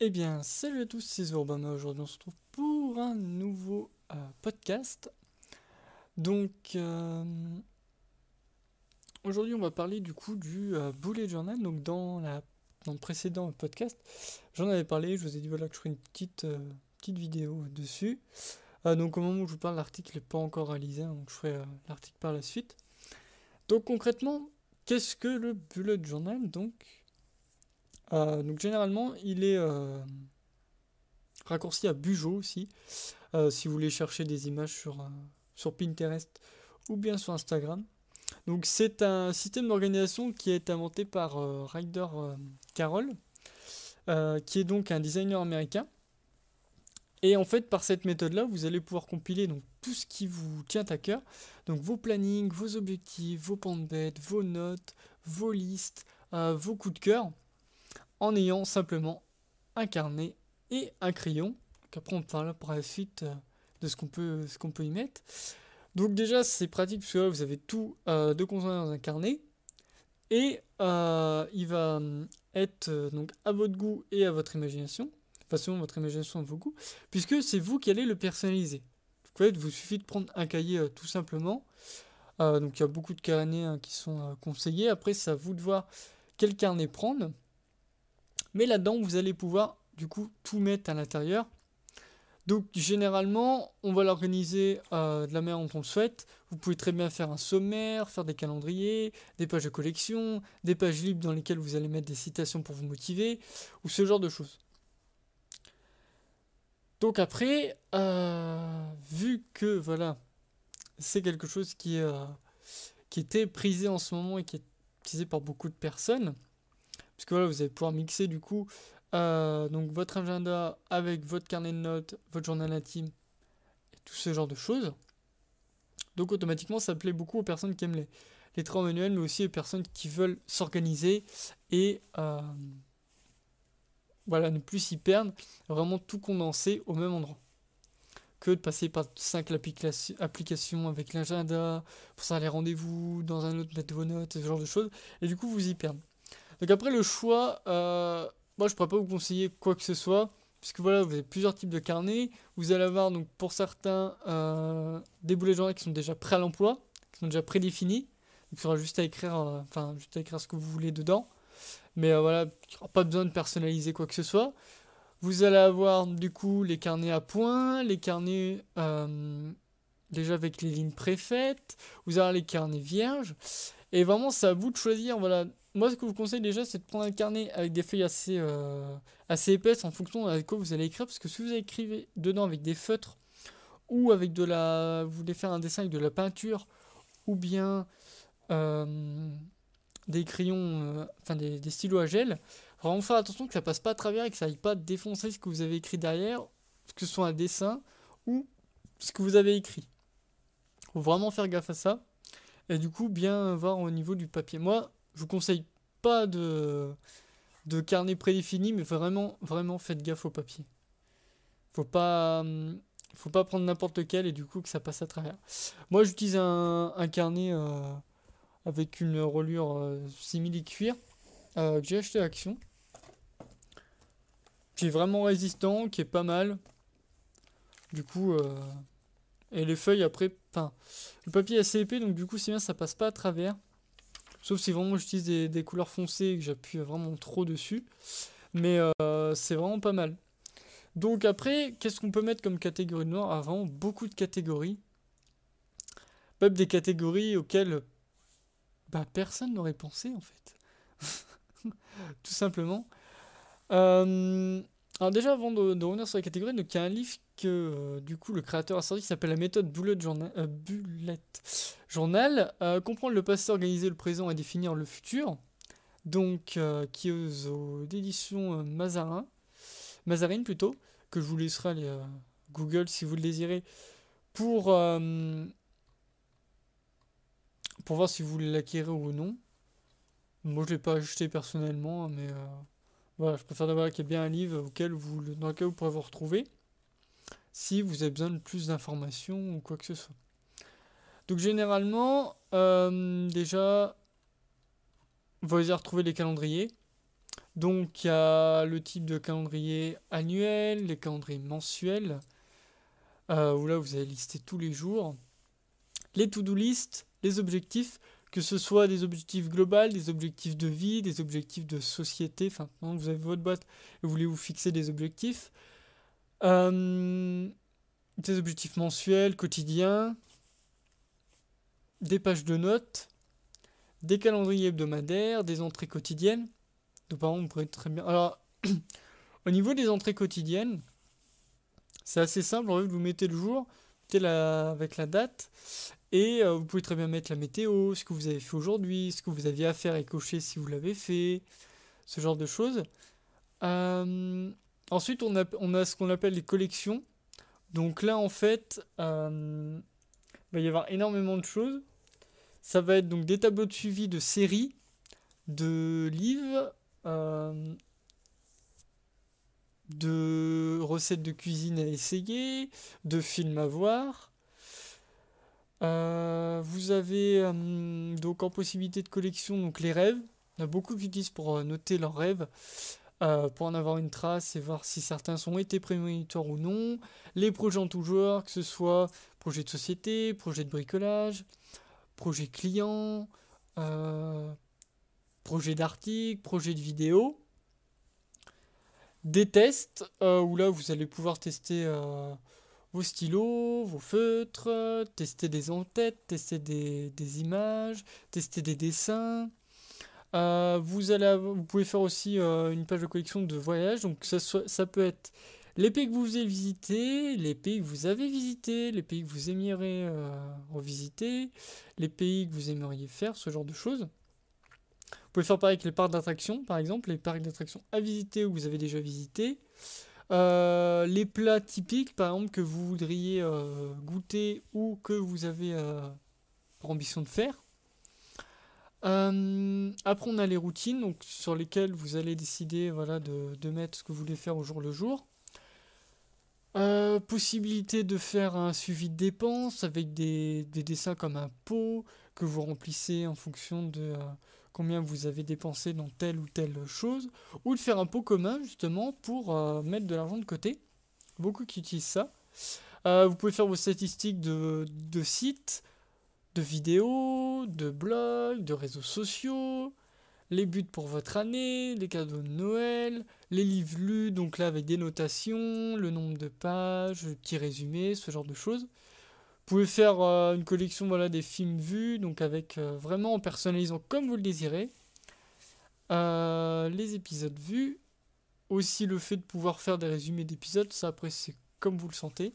Eh bien, salut à tous, c'est Zorbama. Aujourd'hui, on se retrouve pour un nouveau euh, podcast. Donc, euh, aujourd'hui, on va parler du coup du euh, bullet journal. Donc, dans, la, dans le précédent podcast, j'en avais parlé. Je vous ai dit voilà que je ferai une petite, vidéo dessus. donc, au moment où je vous parle, l'article n'est pas encore réalisé. Hein, donc, je ferai l'article par la suite. Donc, concrètement, qu'est-ce que le bullet journal? Euh, donc généralement, il est euh, raccourci à Bujo aussi, euh, si vous voulez chercher des images sur, Pinterest ou bien sur Instagram. C'est un système d'organisation qui est inventé par Ryder Carroll, qui est donc un designer américain. Et en fait, par cette méthode-là, vous allez pouvoir compiler donc, tout ce qui vous tient à cœur. Donc vos plannings, vos objectifs, vos plans de bête, vos notes, vos listes, vos coups de cœur en ayant simplement un carnet et un crayon. après on parlera par la suite euh, de ce qu'on peut, ce peut y mettre. Donc déjà c'est pratique parce là vous avez tout euh, de contenir dans un carnet. Et euh, il va être donc à votre goût et à votre imagination. Enfin selon votre imagination et vos goûts. Puisque c'est vous qui allez le personnaliser. Donc, en fait, vous suffit de prendre un cahier tout simplement. donc il y a beaucoup de carnets hein, qui sont conseillés. Après c'est à vous de voir quel carnet prendre. Mais là-dedans, vous allez pouvoir du coup tout mettre à l'intérieur. Donc généralement, on va l'organiser euh, de la manière dont on le souhaite. Vous pouvez très bien faire un sommaire, faire des calendriers, des pages de collection, des pages libres dans lesquelles vous allez mettre des citations pour vous motiver, ou ce genre de choses. Donc après, euh, vu que voilà, c'est quelque chose qui, euh, qui était prisé en ce moment et qui est utilisé par beaucoup de personnes, puisque voilà, vous allez pouvoir mixer du coup euh, donc votre agenda avec votre carnet de notes, votre journal intime, et tout ce genre de choses. Donc automatiquement, ça plaît beaucoup aux personnes qui aiment les, les manuels, mais aussi aux personnes qui veulent s'organiser et euh, voilà, ne plus s'y perdre, vraiment tout condenser au même endroit. Que de passer par 5 applications avec l'agenda, pour ça les rendez-vous, dans un autre mettre vos notes, ce genre de choses, et du coup vous y perdez. Donc après le choix, euh, moi je pourrais pas vous conseiller quoi que ce soit, puisque voilà, vous avez plusieurs types de carnets. Vous allez avoir donc pour certains euh, des boulets journaux qui sont déjà prêts à l'emploi, qui sont déjà prédéfinis. Il faudra juste à écrire, euh, enfin juste à écrire ce que vous voulez dedans. Mais voilà, pas besoin de personnaliser quoi que ce soit. Vous allez avoir du coup les carnets à points, les carnets déjà avec les lignes préfaites, vous avez les carnets vierges. Et vraiment, c'est à vous de choisir. Voilà, moi, ce que je vous conseille déjà, c'est de prendre un carnet avec des feuilles assez, euh, assez épaisses en fonction de quoi vous allez écrire. Parce que si vous écrivez dedans avec des feutres ou avec de la. Vous voulez faire un dessin avec de la peinture ou bien euh, des crayons, euh, enfin des, stylos à gel, vraiment faire attention que ça passe pas à travers et que ça aille pas défoncer ce que vous avez écrit derrière, que ce soit un dessin ou ce que vous avez écrit. Faut vraiment faire gaffe à ça. Et du coup, bien voir au niveau du papier. Moi, je vous conseille pas de, carnet prédéfini, mais vraiment, vraiment faites gaffe au papier. Faut pas, hum, faut pas prendre n'importe lequel et du coup que ça passe à travers. Moi, j'utilise un, carnet euh, avec une reliure euh, simili-cuir euh, que j'ai acheté à Action. Qui est vraiment résistant, qui est pas mal. Du coup, et les feuilles après, enfin, le papier est assez épais, donc du coup, c'est bien, ça passe pas à travers. Sauf si vraiment j'utilise des, couleurs foncées et que j'appuie vraiment trop dessus. Mais euh, c'est vraiment pas mal. Donc après, qu'est-ce qu'on peut mettre comme catégorie de noir? Avant, beaucoup de catégories. Même des catégories auxquelles bah, personne n'aurait pensé en fait. Tout simplement. Euh, alors déjà, avant de, revenir sur les catégories, donc il y a un livre que euh, du coup le créateur a sorti qui s'appelle la méthode Bullet Journal, euh, Bullet Journal euh, comprendre le passé, organiser le présent et définir le futur. Donc qui est aux, éditions Mazarin, Mazarine plutôt, que je vous laisserai aller Google si vous le désirez pour pour voir si vous l'acquérir ou non. Moi je l'ai pas acheté personnellement, mais voilà, je préfère d'abord qu'il y ait bien un livre auquel vous, dans lequel vous pourrez vous retrouver si vous avez besoin de plus d'informations ou quoi que ce soit. Donc généralement, euh, déjà, vous allez retrouver les calendriers. Donc il y a le type de calendrier annuel, les calendriers mensuels, euh, où là vous allez lister tous les jours, les to-do list, les objectifs, que ce soit des objectifs globaux, des objectifs de vie, des objectifs de société, enfin vous avez votre boîte et vous voulez vous fixer des objectifs, euh, des objectifs mensuels, quotidiens, des pages de notes, des calendriers hebdomadaires, des entrées quotidiennes. Donc, par exemple, vous pourrez très bien. Alors, au niveau des entrées quotidiennes, c'est assez simple. En fait, vous mettez le jour, mettez avec la date, et euh, vous pouvez très bien mettre la météo, ce que vous avez fait aujourd'hui, ce que vous aviez à faire et cocher si vous l'avez fait, ce genre de choses. Euh, ensuite, on a, on a ce qu'on appelle les collections. Donc là, en fait, euh, il va y avoir énormément de choses. Ça va être donc des tableaux de suivi de séries, de livres, euh, de recettes de cuisine à essayer, de films à voir. Euh, vous avez euh, donc en possibilité de collection donc les rêves. Il y a beaucoup qui utilisent pour noter leurs rêves, pour en avoir une trace et voir si certains sont été prémonitoires ou non. Les projets en tout genre, que ce soit projet de société, projet de bricolage, projet client, euh, projet d'article, projet de vidéo. Des tests euh, où là vous allez pouvoir tester euh, vos stylos, vos feutres, tester des en-têtes, tester des, images, tester des dessins. vous, allez vous pouvez faire aussi une page de collection de voyages. Donc ça, ça peut être les pays que vous avez visités, les pays que vous avez visités, les pays que vous aimeriez euh, revisiter, les pays que vous aimeriez faire, ce genre de choses. Vous pouvez faire pareil avec les parcs d'attractions, par exemple, les parcs d'attractions à visiter ou vous avez déjà visité. Euh, les plats typiques, par exemple, que vous voudriez euh, goûter ou que vous avez pour ambition de faire. après, on a les routines sur lesquelles vous allez décider voilà, de, mettre ce que vous voulez faire au jour le jour. Euh, possibilité de faire un suivi de dépenses avec des, dessins comme un pot que vous remplissez en fonction de euh, combien vous avez dépensé dans telle ou telle chose, ou de faire un pot commun justement pour euh, mettre de l'argent de côté. Beaucoup qui utilisent ça. vous pouvez faire vos statistiques de, de sites, de vidéos, de blogs, de réseaux sociaux, les buts pour votre année, les cadeaux de Noël, les livres lus, donc là avec des notations, le nombre de pages, le petit résumé, ce genre de choses. Vous pouvez faire euh, une collection voilà, des films vus, donc avec euh, vraiment en personnalisant comme vous le désirez. Euh, les épisodes vus. Aussi le fait de pouvoir faire des résumés d'épisodes, ça après c'est comme vous le sentez.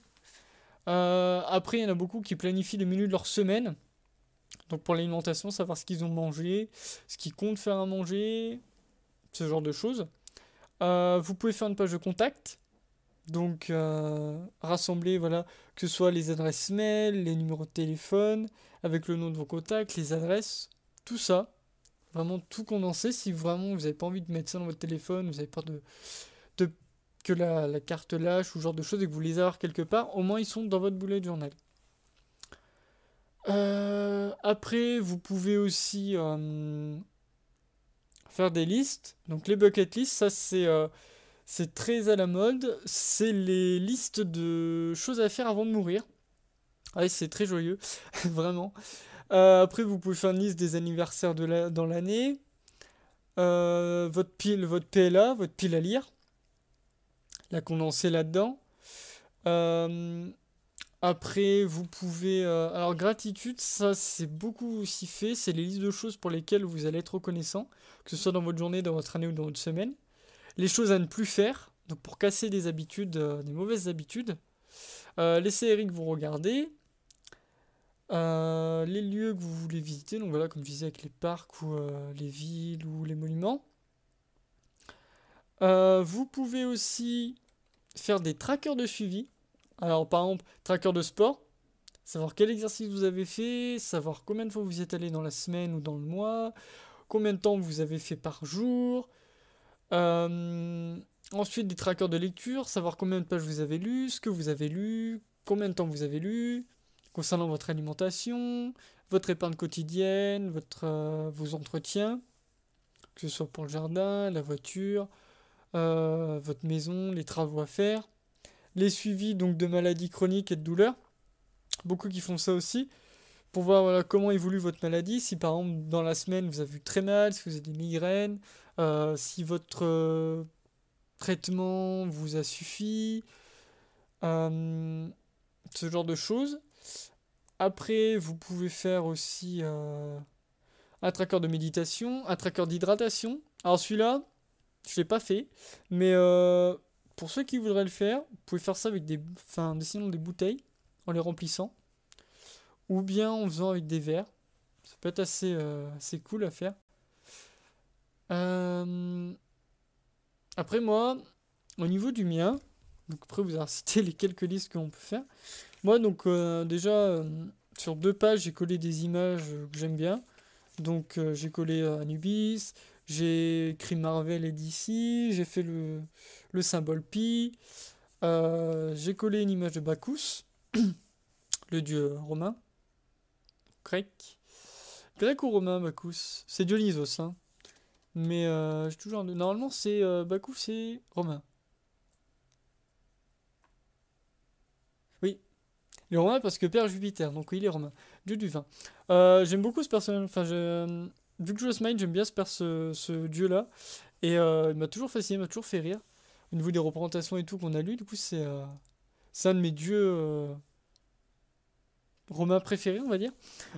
après il y en a beaucoup qui planifient le menu de leur semaine. Donc pour l'alimentation, savoir ce qu'ils ont mangé, ce qu'ils comptent faire à manger, ce genre de choses. Vous pouvez faire une page de contact. Donc euh, rassembler voilà, que ce soit les adresses mail, les numéros de téléphone, avec le nom de vos contacts, les adresses, tout ça. Vraiment tout condensé. Si vraiment vous n'avez pas envie de mettre ça dans votre téléphone, vous avez peur de, que la, la, carte lâche ou ce genre de choses et que vous les avez quelque part, au moins ils sont dans votre bullet journal. Euh, après, vous pouvez aussi euh, faire des listes. Donc les bucket lists, ça c'est c'est très à la mode. C'est les listes de choses à faire avant de mourir. Ouais, c'est très joyeux, vraiment. après, vous pouvez faire une liste des anniversaires dans l'année. votre pile, votre PLA, votre pile à lire. La condenser là-dedans. Après, vous pouvez... Euh, alors, gratitude, ça, c'est beaucoup aussi fait. C'est les listes de choses pour lesquelles vous allez être reconnaissant, que ce soit dans votre journée, dans votre année ou dans votre semaine. Les choses à ne plus faire, donc pour casser des habitudes, euh, des mauvaises habitudes. Euh, les séries que vous regardez. les lieux que vous voulez visiter, donc voilà, comme je disais, avec les parcs ou les villes ou les monuments. vous pouvez aussi faire des trackers de suivi. Alors, par exemple, tracker de sport, savoir quel exercice vous avez fait, savoir combien de fois vous êtes allé dans la semaine ou dans le mois, combien de temps vous avez fait par jour. Euh, ensuite, des trackers de lecture, savoir combien de pages vous avez lu, ce que vous avez lu, combien de temps vous avez lu, concernant votre alimentation, votre épargne quotidienne, euh, vos entretiens. que ce soit pour le jardin, la voiture, euh, votre maison, les travaux à faire, les suivis donc de maladies chroniques et de douleurs. Beaucoup qui font ça aussi pour voir comment évolue votre maladie. Si par exemple dans la semaine vous avez eu très mal, si vous avez des migraines, euh, si votre euh, traitement vous a suffi, ce genre de choses. Après, vous pouvez faire aussi un tracker de méditation, un tracker d'hydratation. Alors celui-là, je l'ai pas fait, mais euh, pour ceux qui voudraient le faire, vous pouvez faire ça avec des, dessinant des bouteilles en les remplissant, ou bien en faisant avec des verres. Ça peut être assez, euh, cool à faire. Euh, après moi, au niveau du mien, donc après vous avez cité les quelques listes qu'on peut faire. Moi donc déjà sur deux pages j'ai collé des images que j'aime bien. Donc j'ai collé Anubis, j'ai écrit Marvel et DC, j'ai fait le, le symbole pi, euh, j'ai collé une image de Bacchus, le dieu romain, grec. Grec ou romain, Bacchus? C'est Dionysos, hein. Mais euh, j'ai toujours. Normalement, c'est euh, Bacchus et romain. Oui. Il est romain parce que Père Jupiter, donc oui, il est romain. Dieu du vin. J'aime beaucoup ce personnage. Enfin, je vu que je joue j'aime bien ce, ce dieu-là. Et euh, il m'a toujours fasciné, il m'a toujours fait rire. Au niveau des représentations et tout qu'on a lu, du coup, c'est euh, un de mes dieux euh, romains préférés, on va dire.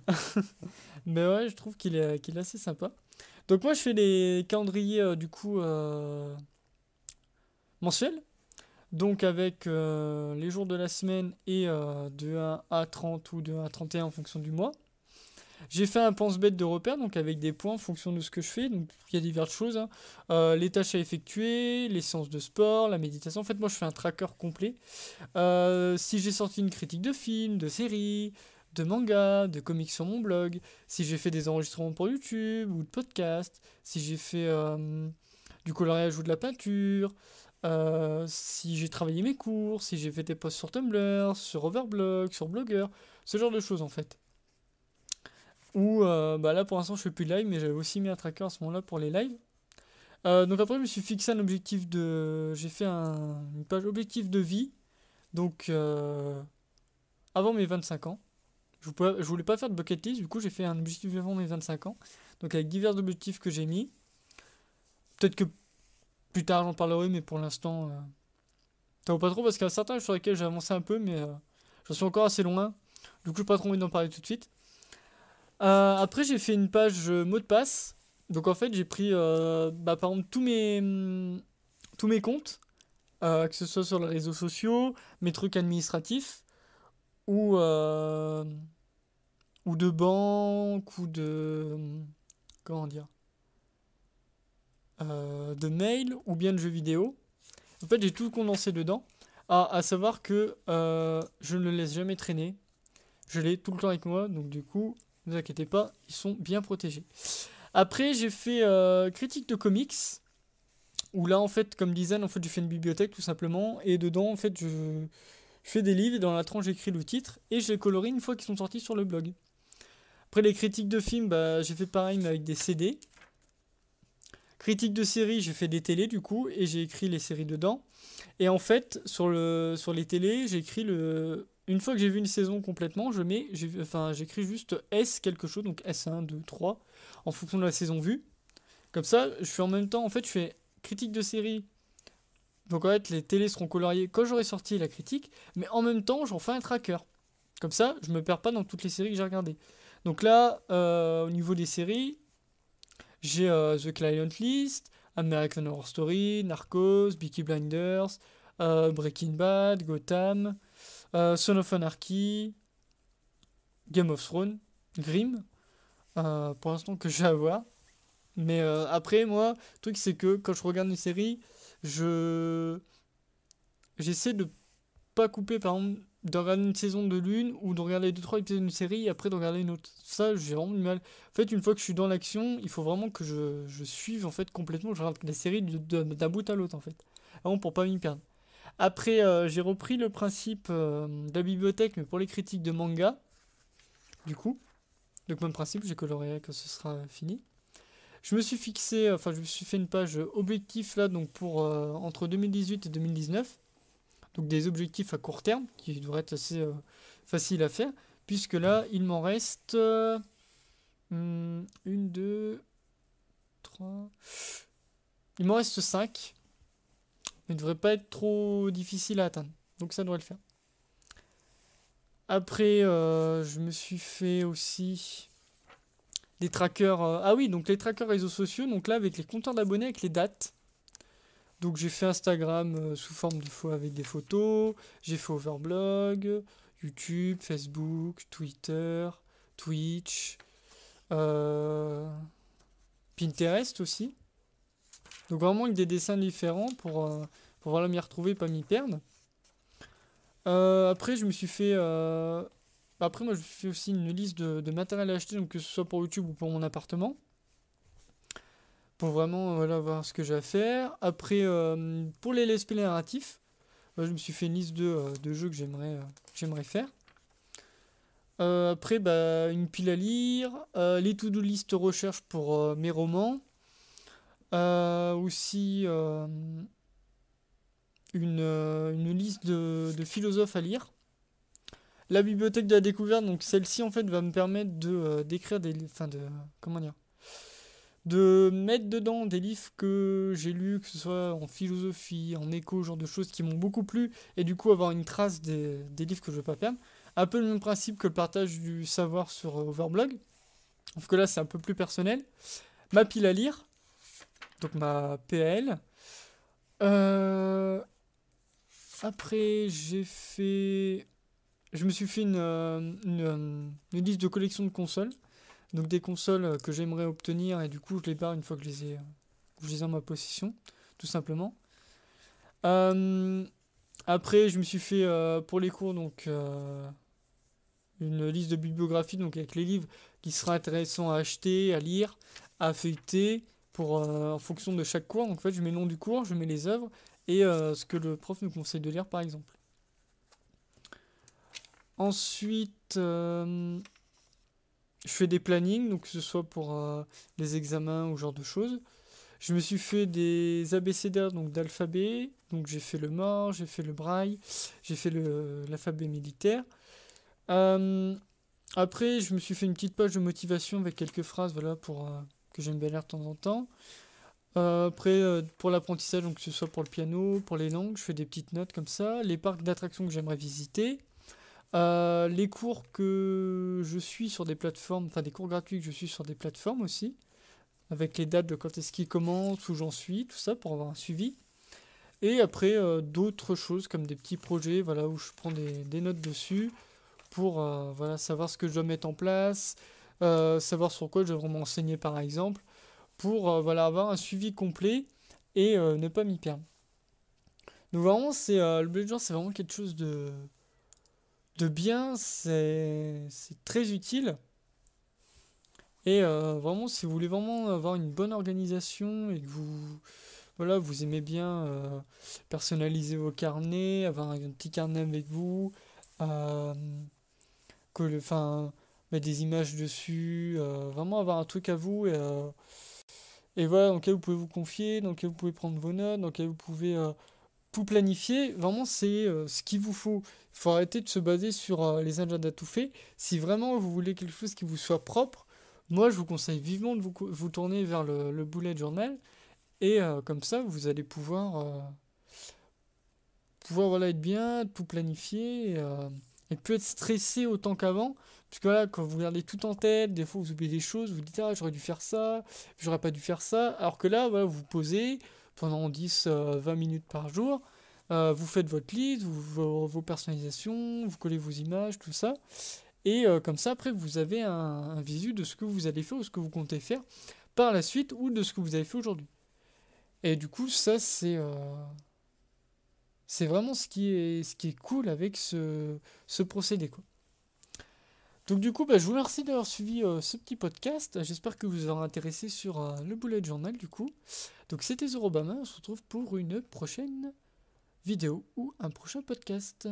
Mais ouais, je trouve qu'il est, qu'il est assez sympa. Donc moi, je fais les calendriers, du coup, mensuels. Donc avec les jours de la semaine et de 1 à 30 ou de 1 à 31 en fonction du mois. J'ai fait un pense-bête de repère, donc avec des points en fonction de ce que je fais. Donc il y a diverses choses. Hein. Euh, les tâches à effectuer, les séances de sport, la méditation. En fait, moi, je fais un tracker complet. Euh, si j'ai sorti une critique de film, de série, de manga, de comics sur mon blog, si j'ai fait des enregistrements pour YouTube ou de podcast, si j'ai fait euh, du coloriage ou de la peinture, si j'ai travaillé mes cours, si j'ai fait des posts sur Tumblr, sur Overblog, sur Blogger, ce genre de choses en fait. Ou euh, bah là pour l'instant je fais plus de live, mais j'avais aussi mis un tracker à ce moment-là pour les lives. Euh, donc après je me suis fixé un objectif de. J'ai fait un, une page objectif de vie. Donc euh, avant mes 25 ans. Je, ne voulais pas faire de bucket list, du coup j'ai fait un objectif avant mes 25 ans. Donc avec divers objectifs que j'ai mis. Peut-être que plus tard j'en parlerai, mais pour l'instant. ça vaut pas trop parce qu'il y a certains sur lesquels j'ai avancé un peu, mais je suis encore assez loin. Du coup, j'ai pas trop envie d'en parler tout de suite. Euh, après, j'ai fait une page euh, mot de passe. Donc, en fait, j'ai pris, euh, bah, par exemple, tous mes, mm, tous mes comptes, que ce soit sur les réseaux sociaux, mes trucs administratifs, ou, ou de banque, ou de. Comment dire De mail, ou bien de jeux vidéo. En fait, j'ai tout condensé dedans. À, à savoir que je ne le laisse jamais traîner. Je l'ai tout le temps avec moi, donc du coup, ne vous inquiétez pas, ils sont bien protégés. Après, j'ai fait euh, critique de comics. Où là, en fait, comme design, en fait, je fais une bibliothèque tout simplement. Et dedans, en fait, je, fais des livres. Et dans la tranche, j'écris le titre. Et je les colorie une fois qu'ils sont sortis sur le blog. Après, les critiques de films, bah, j'ai fait pareil, mais avec des CD. Critique de séries, j'ai fait des télés du coup. Et j'ai écrit les séries dedans. Et en fait, sur, le, sur les télés, j'ai écrit le, une fois que j'ai vu une saison complètement, je mets, enfin, j'écris juste S quelque chose, donc S1, 2, 3, en fonction de la saison vue. Comme ça, je fais en même temps, en fait, je fais critique de série. Donc en fait, les télés seront coloriées quand j'aurai sorti la critique, mais en même temps, j'en fais un tracker. Comme ça, je me perds pas dans toutes les séries que j'ai regardées. Donc là, euh, au niveau des séries, j'ai euh, The Client List, American Horror Story, Narcos, Beaky Blinders, euh, Breaking Bad, Gotham, Son of Anarchy, Game of Thrones, Grimm, pour l'instant que je vais avoir. Mais après, moi, le truc c'est que quand je regarde une série, je j'essaie de pas couper, par exemple, de regarder une saison de l'une ou de regarder deux trois épisodes d'une série et après de regarder une autre. Ça, j'ai vraiment du mal. En fait, une fois que je suis dans l'action, il faut vraiment que je, je suive en fait complètement. Je regarde la série d'un bout à l'autre en fait, vraiment pour pas m'y perdre. Après, euh, j'ai repris le principe euh, de la bibliothèque, mais pour les critiques de manga. Du coup, donc même principe, j'ai coloré que ce sera fini. je me suis fixé, enfin je me suis fait une page objectif là, donc pour entre 2018 et 2019. Donc des objectifs à court terme qui devraient être assez facile à faire, puisque là, il m'en reste hmm, une, deux, trois. Il m'en reste cinq. Il ne devrait pas être trop difficile à atteindre. Donc ça devrait le faire. Après, euh, je me suis fait aussi des trackers. Euh, ah oui, donc les trackers réseaux sociaux. Donc là, avec les compteurs d'abonnés, avec les dates. Donc j'ai fait Instagram euh, sous forme de fois avec des photos. J'ai fait Overblog. YouTube, Facebook, Twitter, Twitch, euh, Pinterest aussi. Donc vraiment avec des dessins différents pour, euh, pour m'y retrouver, pas m'y perdre. Euh, après, je me suis fait. Après, moi, je fais aussi une liste de, matériel à acheter, donc que ce soit pour YouTube ou pour mon appartement. Pour vraiment voilà, voir ce que j'ai à faire. Après, pour les LSP narratifs, je me suis fait une liste de, euh, de jeux que j'aimerais euh, faire. Euh, après, bah, une pile à lire, les to-do list recherche pour mes romans, aussi une, une, liste de, de, philosophes à lire. La bibliothèque de la découverte, donc celle-ci en fait va me permettre de d'écrire des, enfin de comment dire, de mettre dedans des livres que j'ai lus, que ce soit en philosophie, en écho, genre de choses qui m'ont beaucoup plu, et du coup avoir une trace des, livres que je ne veux pas perdre. Un peu le même principe que le partage du savoir sur euh, Overblog, sauf que là c'est un peu plus personnel. Ma pile à lire, donc ma PL. Euh, après j'ai fait... Je me suis fait une, euh, une liste de collection de consoles. Donc des consoles euh, que j'aimerais obtenir et du coup je les barre une fois que je les ai, je les ai en ma possession, tout simplement. Euh, après je me suis fait euh, pour les cours donc une liste de bibliographie donc avec les livres qui seraient intéressants à acheter, à lire, à feuilleter pour en fonction de chaque cours. Donc en fait je mets le nom du cours, je mets les œuvres et ce que le prof nous conseille de lire par exemple. Ensuite, je fais des plannings, donc que ce soit pour euh, les examens ou ce genre de choses. Je me suis fait des abécédaires donc d'alphabet, donc j'ai fait le mort, j'ai fait le braille, j'ai fait l'alphabet militaire. Euh, après, je me suis fait une petite page de motivation avec quelques phrases, voilà, pour euh, que j'aime bien lire de temps en temps. après, pour l'apprentissage, que ce soit pour le piano, pour les langues, je fais des petites notes comme ça. Les parcs d'attractions que j'aimerais visiter. Euh, les cours que je suis sur des plateformes, enfin des cours gratuits que je suis sur des plateformes aussi, avec les dates de quand est-ce qu'ils commencent, où j'en suis, tout ça pour avoir un suivi. Et après euh, d'autres choses comme des petits projets, voilà, où je prends des, notes dessus pour euh, voilà, savoir ce que je dois mettre en place, savoir sur quoi je devrais m'enseigner par exemple, pour voilà, avoir un suivi complet et ne pas m'y perdre. Donc vraiment, c'est le bullet c'est vraiment quelque chose de de bien, c'est très utile. Et euh, vraiment, si vous voulez vraiment avoir une bonne organisation et que vous, voilà, vous aimez bien euh, personnaliser vos carnets, avoir un petit carnet avec vous, euh, que le, mettre des images dessus, vraiment avoir un truc à vous et, et voilà, dans lequel vous pouvez vous confier, dans lequel vous pouvez prendre vos notes, dans lequel vous pouvez planifier, vraiment c'est euh, ce qu'il vous faut. Il faut arrêter de se baser sur euh, les agendas tout faits. Si vraiment vous voulez quelque chose qui vous soit propre, moi je vous conseille vivement de vous, tourner vers le, bullet journal. Et euh, comme ça, vous allez pouvoir, pouvoir voilà, être bien, tout planifier et plus être stressé autant qu'avant. Parce que là, quand vous regardez tout en tête, des fois vous oubliez des choses, vous dites ah j'aurais dû faire ça, j'aurais pas dû faire ça. Alors que là, voilà, vous posez, pendant 10-20 euh, minutes par jour. Euh, vous faites votre liste, vos, personnalisations, vous collez vos images, tout ça. Et euh, comme ça, après, vous avez un, visu de ce que vous allez faire ou ce que vous comptez faire par la suite ou de ce que vous avez fait aujourd'hui. Et du coup, ça, c'est vraiment ce qui est, ce qui est cool avec ce, ce procédé. Quoi. Donc du coup, bah, je vous remercie d'avoir suivi euh, ce petit podcast. J'espère que vous aurez intéressé sur euh, le bullet journal du coup. Donc c'était Zorobama, on se retrouve pour une prochaine vidéo ou un prochain podcast.